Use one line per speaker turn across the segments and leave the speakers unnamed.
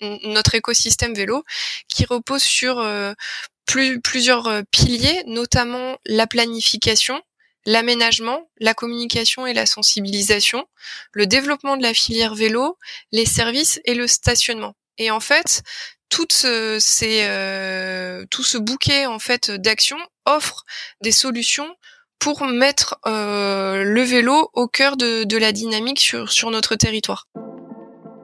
notre écosystème vélo qui repose sur plusieurs piliers, notamment la planification, l'aménagement, la communication et la sensibilisation, le développement de la filière vélo, les services et le stationnement. Et en fait, euh, tout ce bouquet en fait d'actions offre des solutions pour mettre euh, le vélo au cœur de, de la dynamique sur, sur notre territoire.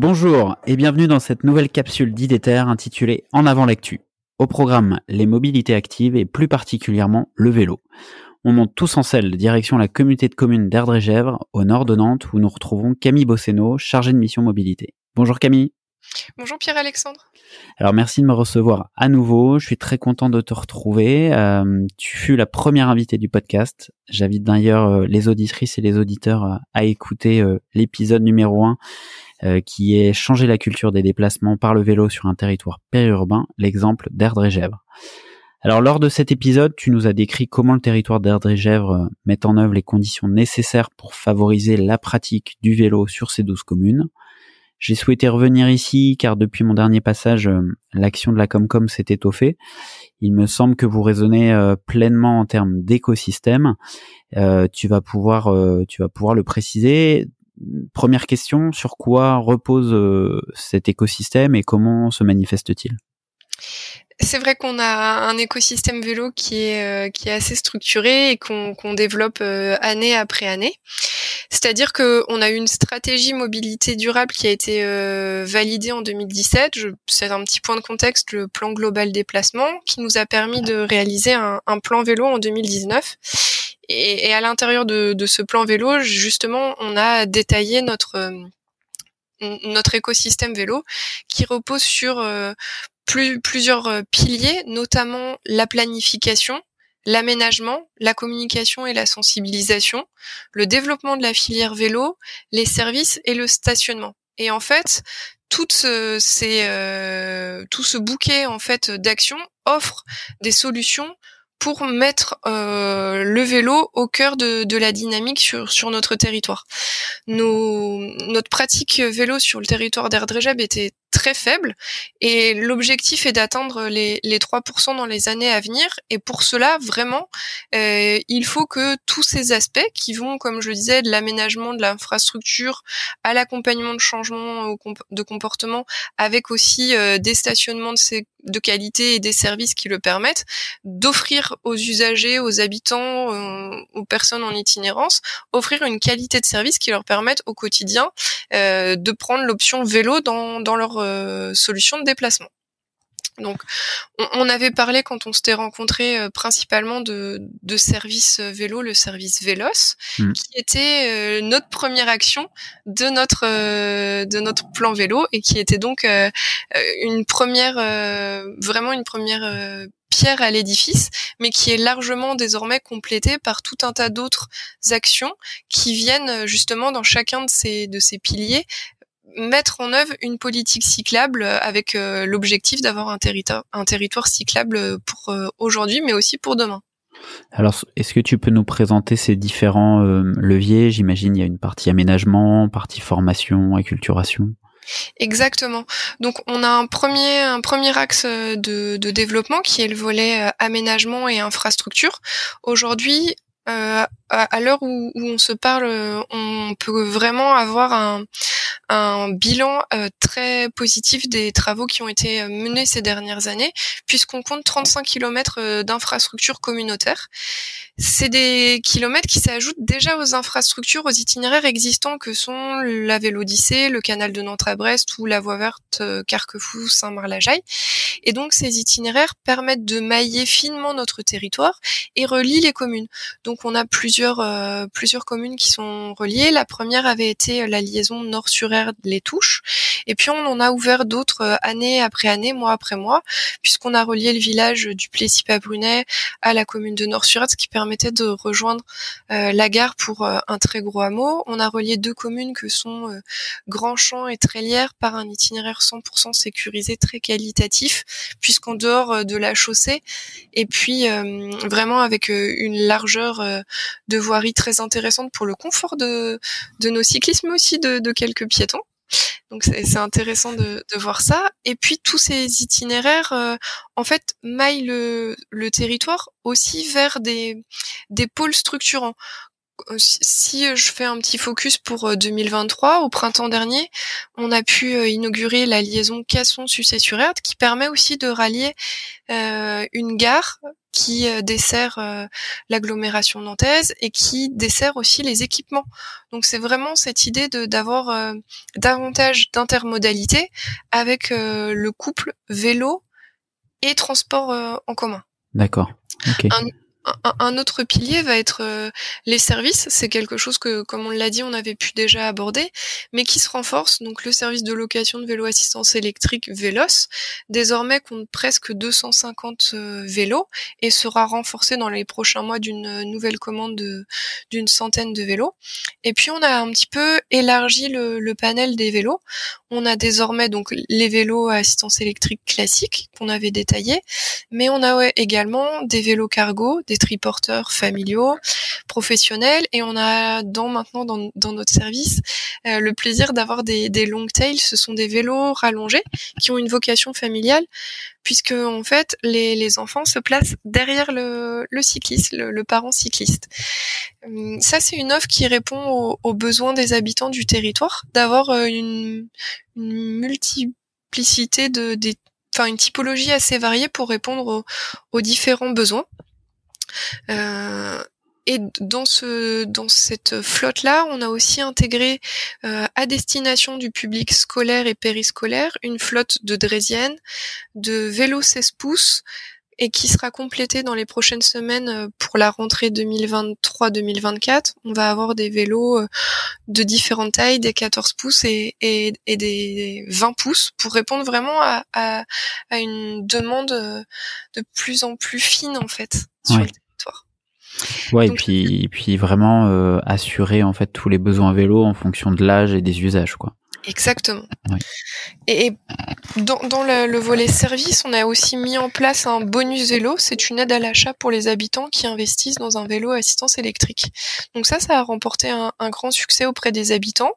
Bonjour et bienvenue dans cette nouvelle capsule d'IDETER intitulée En avant l'actu. Au programme, les mobilités actives et plus particulièrement le vélo. On monte tous en selle direction la communauté de communes d'Erdre-et-Gèvres, au nord de Nantes, où nous retrouvons Camille Bosseno, chargée de mission mobilité. Bonjour Camille.
Bonjour Pierre-Alexandre.
Alors merci de me recevoir à nouveau. Je suis très content de te retrouver. Euh, tu fus la première invitée du podcast. J'invite d'ailleurs euh, les auditrices et les auditeurs à écouter euh, l'épisode numéro 1 euh, qui est changer la culture des déplacements par le vélo sur un territoire périurbain, l'exemple d'Erdre-et-Gèvres. Alors lors de cet épisode, tu nous as décrit comment le territoire d'Erdre-et-Gèvres euh, met en œuvre les conditions nécessaires pour favoriser la pratique du vélo sur ces douze communes. J'ai souhaité revenir ici car depuis mon dernier passage, euh, l'action de la Comcom s'est étoffée. Il me semble que vous raisonnez pleinement en termes d'écosystème. tu vas pouvoir, tu vas pouvoir le préciser première question, sur quoi repose euh, cet écosystème et comment se manifeste-t-il?
C'est vrai qu'on a un écosystème vélo qui est euh, assez structuré et qu'on développe euh, année après année. C'est-à-dire que on a une stratégie mobilité durable qui a été validée en 2017. C'est un petit point de contexte, le plan global déplacement, qui nous a permis de réaliser un plan vélo en 2019 et, à l'intérieur de, ce plan vélo, justement, on a détaillé notre euh, notre écosystème vélo qui repose sur euh, plusieurs euh, piliers, notamment la planification, l'aménagement, la communication et la sensibilisation, le développement de la filière vélo, les services et le stationnement. Et en fait, toutes ces, tout ce bouquet en fait d'actions offre des solutions pour mettre euh, le vélo au cœur de, de, la dynamique sur, sur notre territoire. Nos, notre pratique vélo sur le territoire d'Erdrejeb était très faible et l'objectif est d'atteindre les, les 3% dans les années à venir et pour cela vraiment euh, il faut que tous ces aspects qui vont comme je disais de l'aménagement de l'infrastructure à l'accompagnement de changement de comportement avec aussi euh, des stationnements de, de qualité et des services qui le permettent d'offrir aux usagers aux habitants euh, aux personnes en itinérance offrir une qualité de service qui leur permette au quotidien euh, de prendre l'option vélo dans, dans leur euh, solution de déplacement. Donc, on, avait parlé quand on s'était rencontré euh, principalement de, de service vélo, le service Vélos, mmh. qui était notre première action de notre de notre plan vélo et qui était donc une première, vraiment une première pierre à l'édifice, mais qui est largement désormais complétée par tout un tas d'autres actions qui viennent justement dans chacun de ces de ces piliers mettre en œuvre une politique cyclable avec euh, l'objectif d'avoir un territoire, un territoire cyclable pour euh, aujourd'hui, mais aussi pour demain.
Alors, est-ce que tu peux nous présenter ces différents euh, leviers? J'imagine il y a une partie aménagement, partie formation, acculturation.
Exactement. Donc on a un premier un premier axe de, de développement qui est le volet aménagement et infrastructure. Aujourd'hui, euh, à, l'heure où, où, on se parle, on peut vraiment avoir un, un bilan euh, très positif des travaux qui ont été euh, menés ces dernières années, puisqu'on compte 35 km euh, d'infrastructures communautaires. C'est des kilomètres qui s'ajoutent déjà aux infrastructures, aux itinéraires existants que sont la Vélodyssée, le canal de Nantes à Brest ou la voie verte Carquefou, Saint-Marc-la-Jaille. Et donc ces itinéraires permettent de mailler finement notre territoire et relient les communes. Donc on a plusieurs plusieurs communes qui sont reliées. La première avait été la liaison nord-sur les touches. Et puis on en a ouvert d'autres euh, année après année, mois après mois, puisqu'on a relié le village du Plessis à la commune de nord sur ce qui permettait de rejoindre euh, la gare pour euh, un très gros hameau. On a relié deux communes que sont Grandchamp et Trélière par un itinéraire 100% sécurisé, très qualitatif, puisqu'en dehors de la chaussée, et puis vraiment avec une largeur de voirie très intéressante pour le confort de, de nos cyclistes, mais aussi de, de quelques piétons donc c'est intéressant de, voir ça. Et puis tous ces itinéraires, euh, en fait, maillent le, le, territoire aussi vers des, des pôles structurants. Euh, si je fais un petit focus pour 2023, euh, au printemps dernier, on a pu inaugurer la liaison Casson-Sucé-sur-Erde qui permet aussi de rallier une gare qui euh, dessert euh, l'agglomération nantaise et qui dessert aussi les équipements. Donc c'est vraiment cette idée de d'avoir euh, davantage d'intermodalité avec le couple vélo et transport en commun.
D'accord. Okay
un, autre pilier va être euh, les services. C'est quelque chose que, comme on l'a dit, on avait pu déjà aborder, mais qui se renforce. Donc le service de location de vélo assistance électrique Vélos, désormais compte presque 250 euh, vélos et sera renforcé dans les prochains mois d'une nouvelle commande d'une centaine de vélos. Et puis on a un petit peu élargi le, panel des vélos. On a désormais donc les vélos à assistance électrique classiques qu'on avait détaillés, mais on a également des vélos cargo, des triporteurs familiaux, professionnels, et on a dans maintenant dans, dans notre service euh, le plaisir d'avoir des, des long tails. Ce sont des vélos rallongés qui ont une vocation familiale, puisque en fait les, les enfants se placent derrière le, le cycliste, le, parent cycliste. Hum, ça c'est une offre qui répond aux, besoins des habitants du territoire, d'avoir euh, une, une multiplicité de des enfin une typologie assez variée pour répondre aux différents besoins. Euh, et dans ce dans cette flotte là, on a aussi intégré euh, à destination du public scolaire et périscolaire une flotte de draisiennes, de vélos 16 pouces et qui sera complétée dans les prochaines semaines euh, pour la rentrée 2023-2024. On va avoir des vélos de différentes tailles, des 14 pouces et, et, et des 20 pouces pour répondre vraiment à, à, à, une demande de plus en plus fine en fait. Sur
Ouais, et puis, puis vraiment euh, assurer en fait tous les besoins vélo en fonction de l'âge et des usages, quoi.
Exactement. Et dans, dans le, volet service, on a aussi mis en place un bonus vélo. C'est une aide à l'achat pour les habitants qui investissent dans un vélo assistance électrique. Donc ça, ça a remporté un, grand succès auprès des habitants.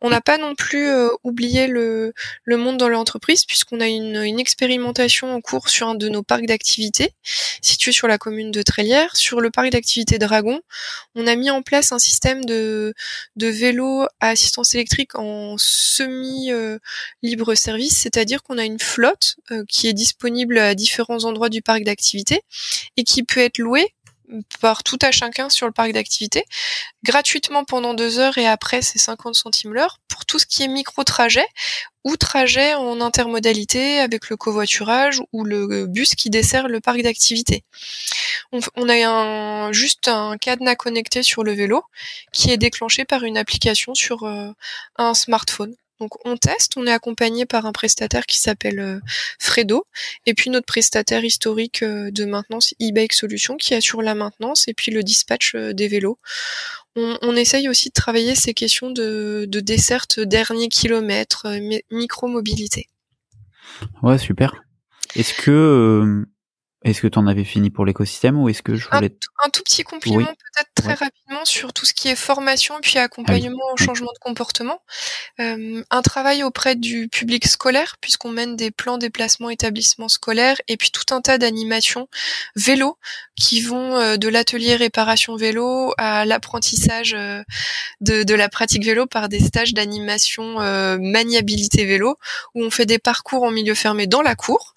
On n'a pas non plus euh, oublié le, le monde dans l'entreprise puisqu'on a une, une expérimentation en cours sur un de nos parcs d'activités situé sur la commune de Trélière. Sur le parc d'activités Dragon, on a mis en place un système de, de vélo à assistance électrique en semi-libre service, c'est-à-dire qu'on a une flotte euh, qui est disponible à différents endroits du parc d'activité et qui peut être louée par tout à chacun sur le parc d'activité, gratuitement pendant deux heures et après c'est 50 centimes l'heure pour tout ce qui est micro-trajet ou trajet en intermodalité avec le covoiturage ou le bus qui dessert le parc d'activité. On, a juste un cadenas connecté sur le vélo qui est déclenché par une application sur euh, un smartphone. Donc on teste, on est accompagné par un prestataire qui s'appelle euh, Fredo, et puis notre prestataire historique euh, de maintenance e-bike solutions qui assure la maintenance et puis le dispatch euh, des vélos. On, essaye aussi de travailler ces questions de, de desserte dernier kilomètre, micro-mobilité.
Ouais, super. Est-ce que Est-ce que tu en avais fini pour l'écosystème ou est-ce que je voulais...
Un, tout petit compliment peut-être très rapidement sur tout ce qui est formation puis accompagnement au changement de comportement. Euh, un travail auprès du public scolaire puisqu'on mène des plans déplacement établissement scolaire et puis tout un tas d'animations vélo qui vont euh, de l'atelier réparation vélo à l'apprentissage euh, de, de, la pratique vélo par des stages d'animation euh, maniabilité vélo où on fait des parcours en milieu fermé dans la cour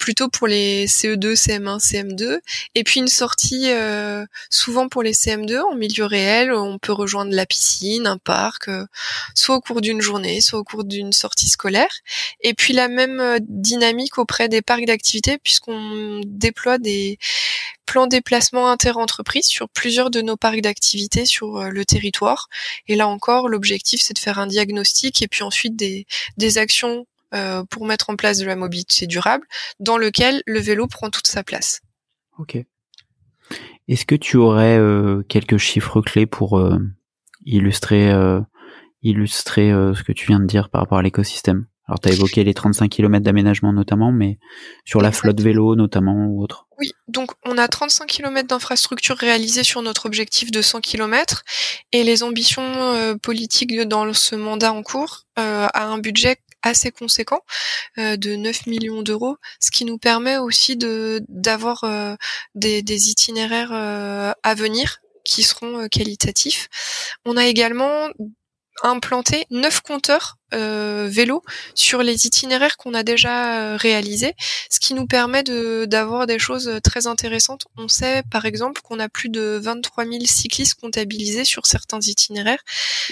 plutôt pour les CE2, CM1, CM2, et puis une sortie euh, souvent pour les CM2 en milieu réel. On peut rejoindre la piscine, un parc, euh, soit au cours d'une journée, soit au cours d'une sortie scolaire. Et puis la même euh, dynamique auprès des parcs d'activités puisqu'on déploie des plans déplacement inter-entreprises sur plusieurs de nos parcs d'activités sur le territoire. Et là encore, l'objectif c'est de faire un diagnostic et puis ensuite des, des actions euh, pour mettre en place de la mobilité durable, dans lequel le vélo prend toute sa place.
Ok. Est-ce que tu aurais euh, quelques chiffres clés pour euh, illustrer illustrer ce que tu viens de dire par rapport à l'écosystème? Alors, tu as évoqué les 35 km d'aménagement notamment, mais sur la flotte vélo notamment ou autre?
Oui, donc on a 35 km d'infrastructures réalisées sur notre objectif de 100 km et les ambitions politiques dans ce mandat en cours euh, a un budget assez conséquent euh, de 9 millions d'euros, ce qui nous permet aussi de d'avoir euh, des, itinéraires euh, à venir qui seront qualitatifs. On a également implanté neuf compteurs euh, vélo sur les itinéraires qu'on a déjà euh, réalisés, ce qui nous permet de d'avoir des choses très intéressantes. On sait par exemple qu'on a plus de 23 000 cyclistes comptabilisés sur certains itinéraires.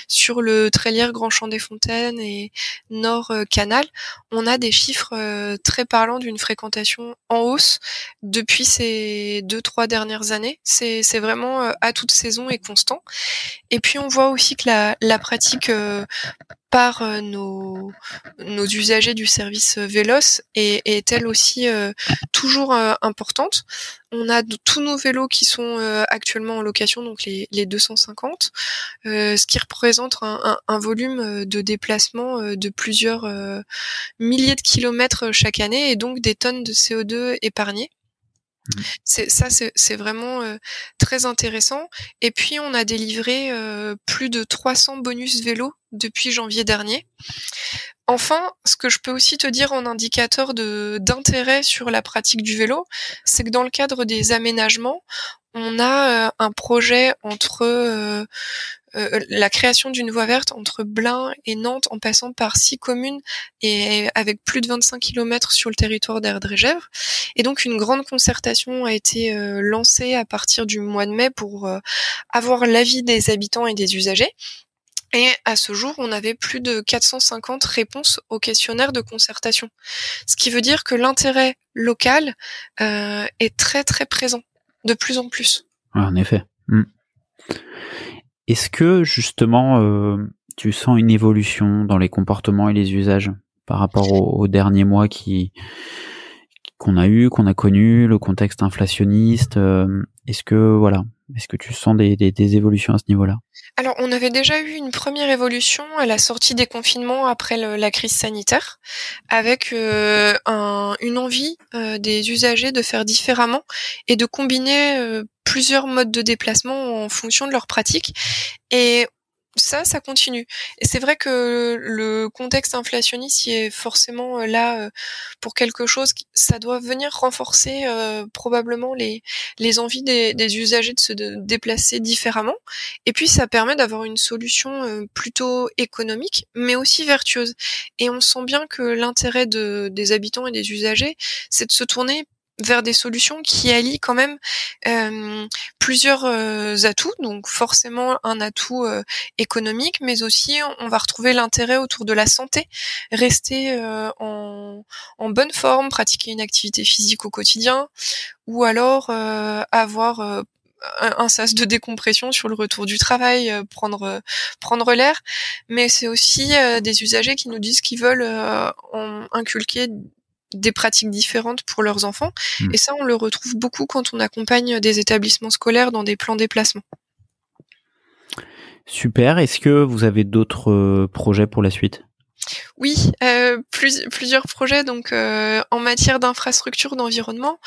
Sur le Trélière Grand Champ des Fontaines et Nord euh, Canal, on a des chiffres euh, très parlants d'une fréquentation en hausse depuis ces deux trois dernières années. C'est c'est vraiment à toute saison et constant. Et puis on voit aussi que la la pratique par euh, nos, usagers du service euh, Vélos est, est elle aussi euh, toujours importante. On a tous nos vélos qui sont actuellement en location, donc les, les 250, ce qui représente un, un, volume de déplacement de plusieurs milliers de kilomètres chaque année et donc des tonnes de CO2 épargnées. Mmh. C'est ça, c'est vraiment très intéressant. Et puis on a délivré plus de 300 bonus vélos depuis janvier dernier. Enfin, ce que je peux aussi te dire en indicateur d'intérêt sur la pratique du vélo, c'est que dans le cadre des aménagements, on a un projet entre euh, euh, la création d'une voie verte entre Blain et Nantes en passant par six communes et avec plus de 25 km sur le territoire d'Erdre-et-Gèvres. Et donc une grande concertation a été lancée à partir du mois de mai pour avoir l'avis des habitants et des usagers. Et à ce jour, on avait plus de 450 réponses au questionnaire de concertation. Ce qui veut dire que l'intérêt local euh, est très très présent, de plus en plus.
en effet. Hmm. Est-ce que justement, euh, tu sens une évolution dans les comportements et les usages par rapport aux, derniers mois qui qu'on a eu, qu'on a connu, le contexte inflationniste euh, Est-ce que voilà, est-ce que tu sens des, des, évolutions à ce niveau-là?
Alors, on avait déjà eu une première évolution à la sortie des confinements après la crise sanitaire, avec euh, un, une envie des usagers de faire différemment et de combiner plusieurs modes de déplacement en fonction de leurs pratiques. Et ça, ça continue. Et c'est vrai que le contexte inflationniste y est forcément euh, là euh, pour quelque chose. Ça doit venir renforcer euh, probablement les, les envies des, des, usagers de se déplacer différemment. Et puis, ça permet d'avoir une solution plutôt économique, mais aussi vertueuse. Et on sent bien que l'intérêt de, des habitants et des usagers, c'est de se tourner vers des solutions qui allient quand même euh, plusieurs euh, atouts, donc forcément un atout euh, économique, mais aussi on va retrouver l'intérêt autour de la santé, rester en, en, bonne forme, pratiquer une activité physique au quotidien, ou alors avoir un, sas de décompression sur le retour du travail, prendre prendre l'air, mais c'est aussi des usagers qui nous disent qu'ils veulent inculquer des pratiques différentes pour leurs enfants. Hmm. Et ça, on le retrouve beaucoup quand on accompagne des établissements scolaires dans des plans déplacement.
Super. Est-ce que vous avez d'autres euh, projets pour la suite?
Oui, euh, plus, plusieurs projets. Donc, euh, en matière d'infrastructure, d'environnement,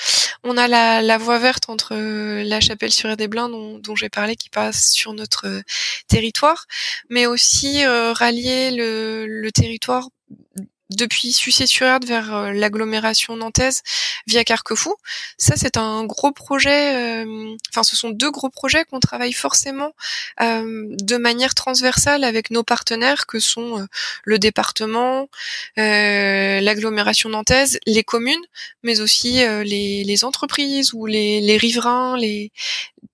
on a la, la voie verte entre euh, la Chapelle-sur-Des-Blins dont, dont j'ai parlé, qui passe sur notre territoire, mais aussi rallier le, le territoire depuis Sucé-sur-Erdre vers euh, l'agglomération nantaise via Carquefou. Ça, c'est un gros projet. Euh, enfin, ce sont deux gros projets qu'on travaille forcément euh, de manière transversale avec nos partenaires que sont le département, l'agglomération nantaise, les communes, mais aussi les, les, entreprises ou les, les riverains, les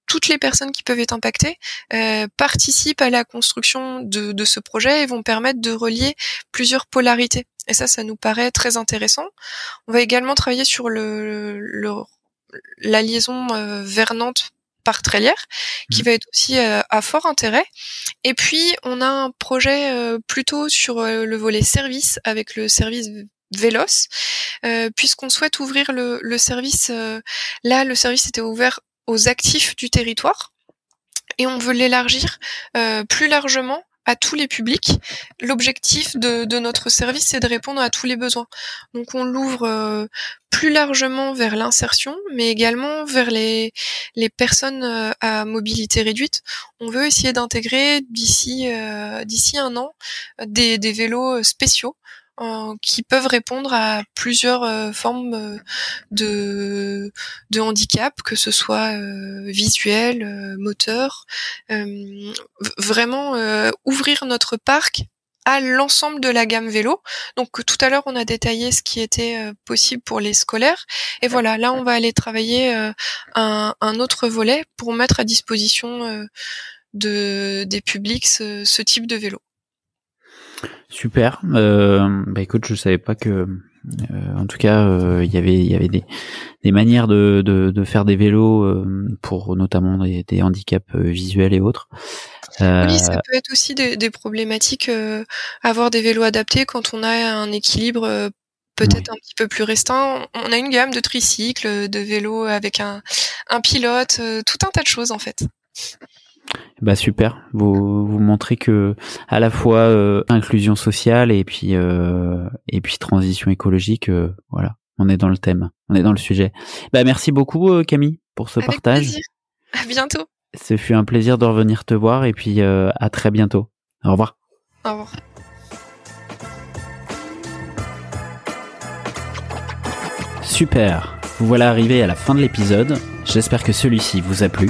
toutes les personnes qui peuvent être impactées euh, participent à la construction de, de, ce projet et vont permettre de relier plusieurs polarités. Et ça, ça nous paraît très intéressant. On va également travailler sur le, le la liaison euh, vers Nantes par Trélière, qui mmh. va être aussi euh, à fort intérêt. Et puis, on a un projet euh, plutôt sur le volet service avec le service Vélos, puisqu'on souhaite ouvrir le, le service. là, le service était ouvert aux actifs du territoire et on veut l'élargir plus largement à tous les publics. L'objectif de, notre service, c'est de répondre à tous les besoins. Donc on l'ouvre euh, plus largement vers l'insertion, mais également vers les, les personnes euh, à mobilité réduite. On veut essayer d'intégrer d'ici euh, d'ici un an des, des vélos spéciaux euh, qui peuvent répondre à plusieurs euh, formes euh, de, de handicap, que ce soit visuel, moteur. vraiment ouvrir notre parc à l'ensemble de la gamme vélo. Donc tout à l'heure on a détaillé ce qui était possible pour les scolaires et voilà là on va aller travailler un, un, autre volet pour mettre à disposition de des publics ce, ce type de vélo.
Super. Euh, bah écoute, je savais pas que, euh, en tout cas, euh, il y avait il y avait des, des manières de, de, de faire des vélos euh, pour notamment des, des handicaps euh, visuels et autres.
Oui, ça peut être aussi des, des problématiques. avoir des vélos adaptés quand on a un équilibre peut-être un petit peu plus restreint. On a une gamme de tricycles, de vélos avec un, un pilote, tout un tas de choses en fait.
Bah super, vous vous montrez que à la fois euh, inclusion sociale et puis euh, et puis transition écologique, euh, voilà, on est dans le thème, on est dans le sujet. Bah merci beaucoup Camille pour ce
Avec
partage.
Plaisir. À bientôt.
Ce fut un plaisir de revenir te voir et puis à très bientôt. Au revoir.
Au revoir.
Super, vous voilà arrivé à la fin de l'épisode. J'espère que celui-ci vous a plu.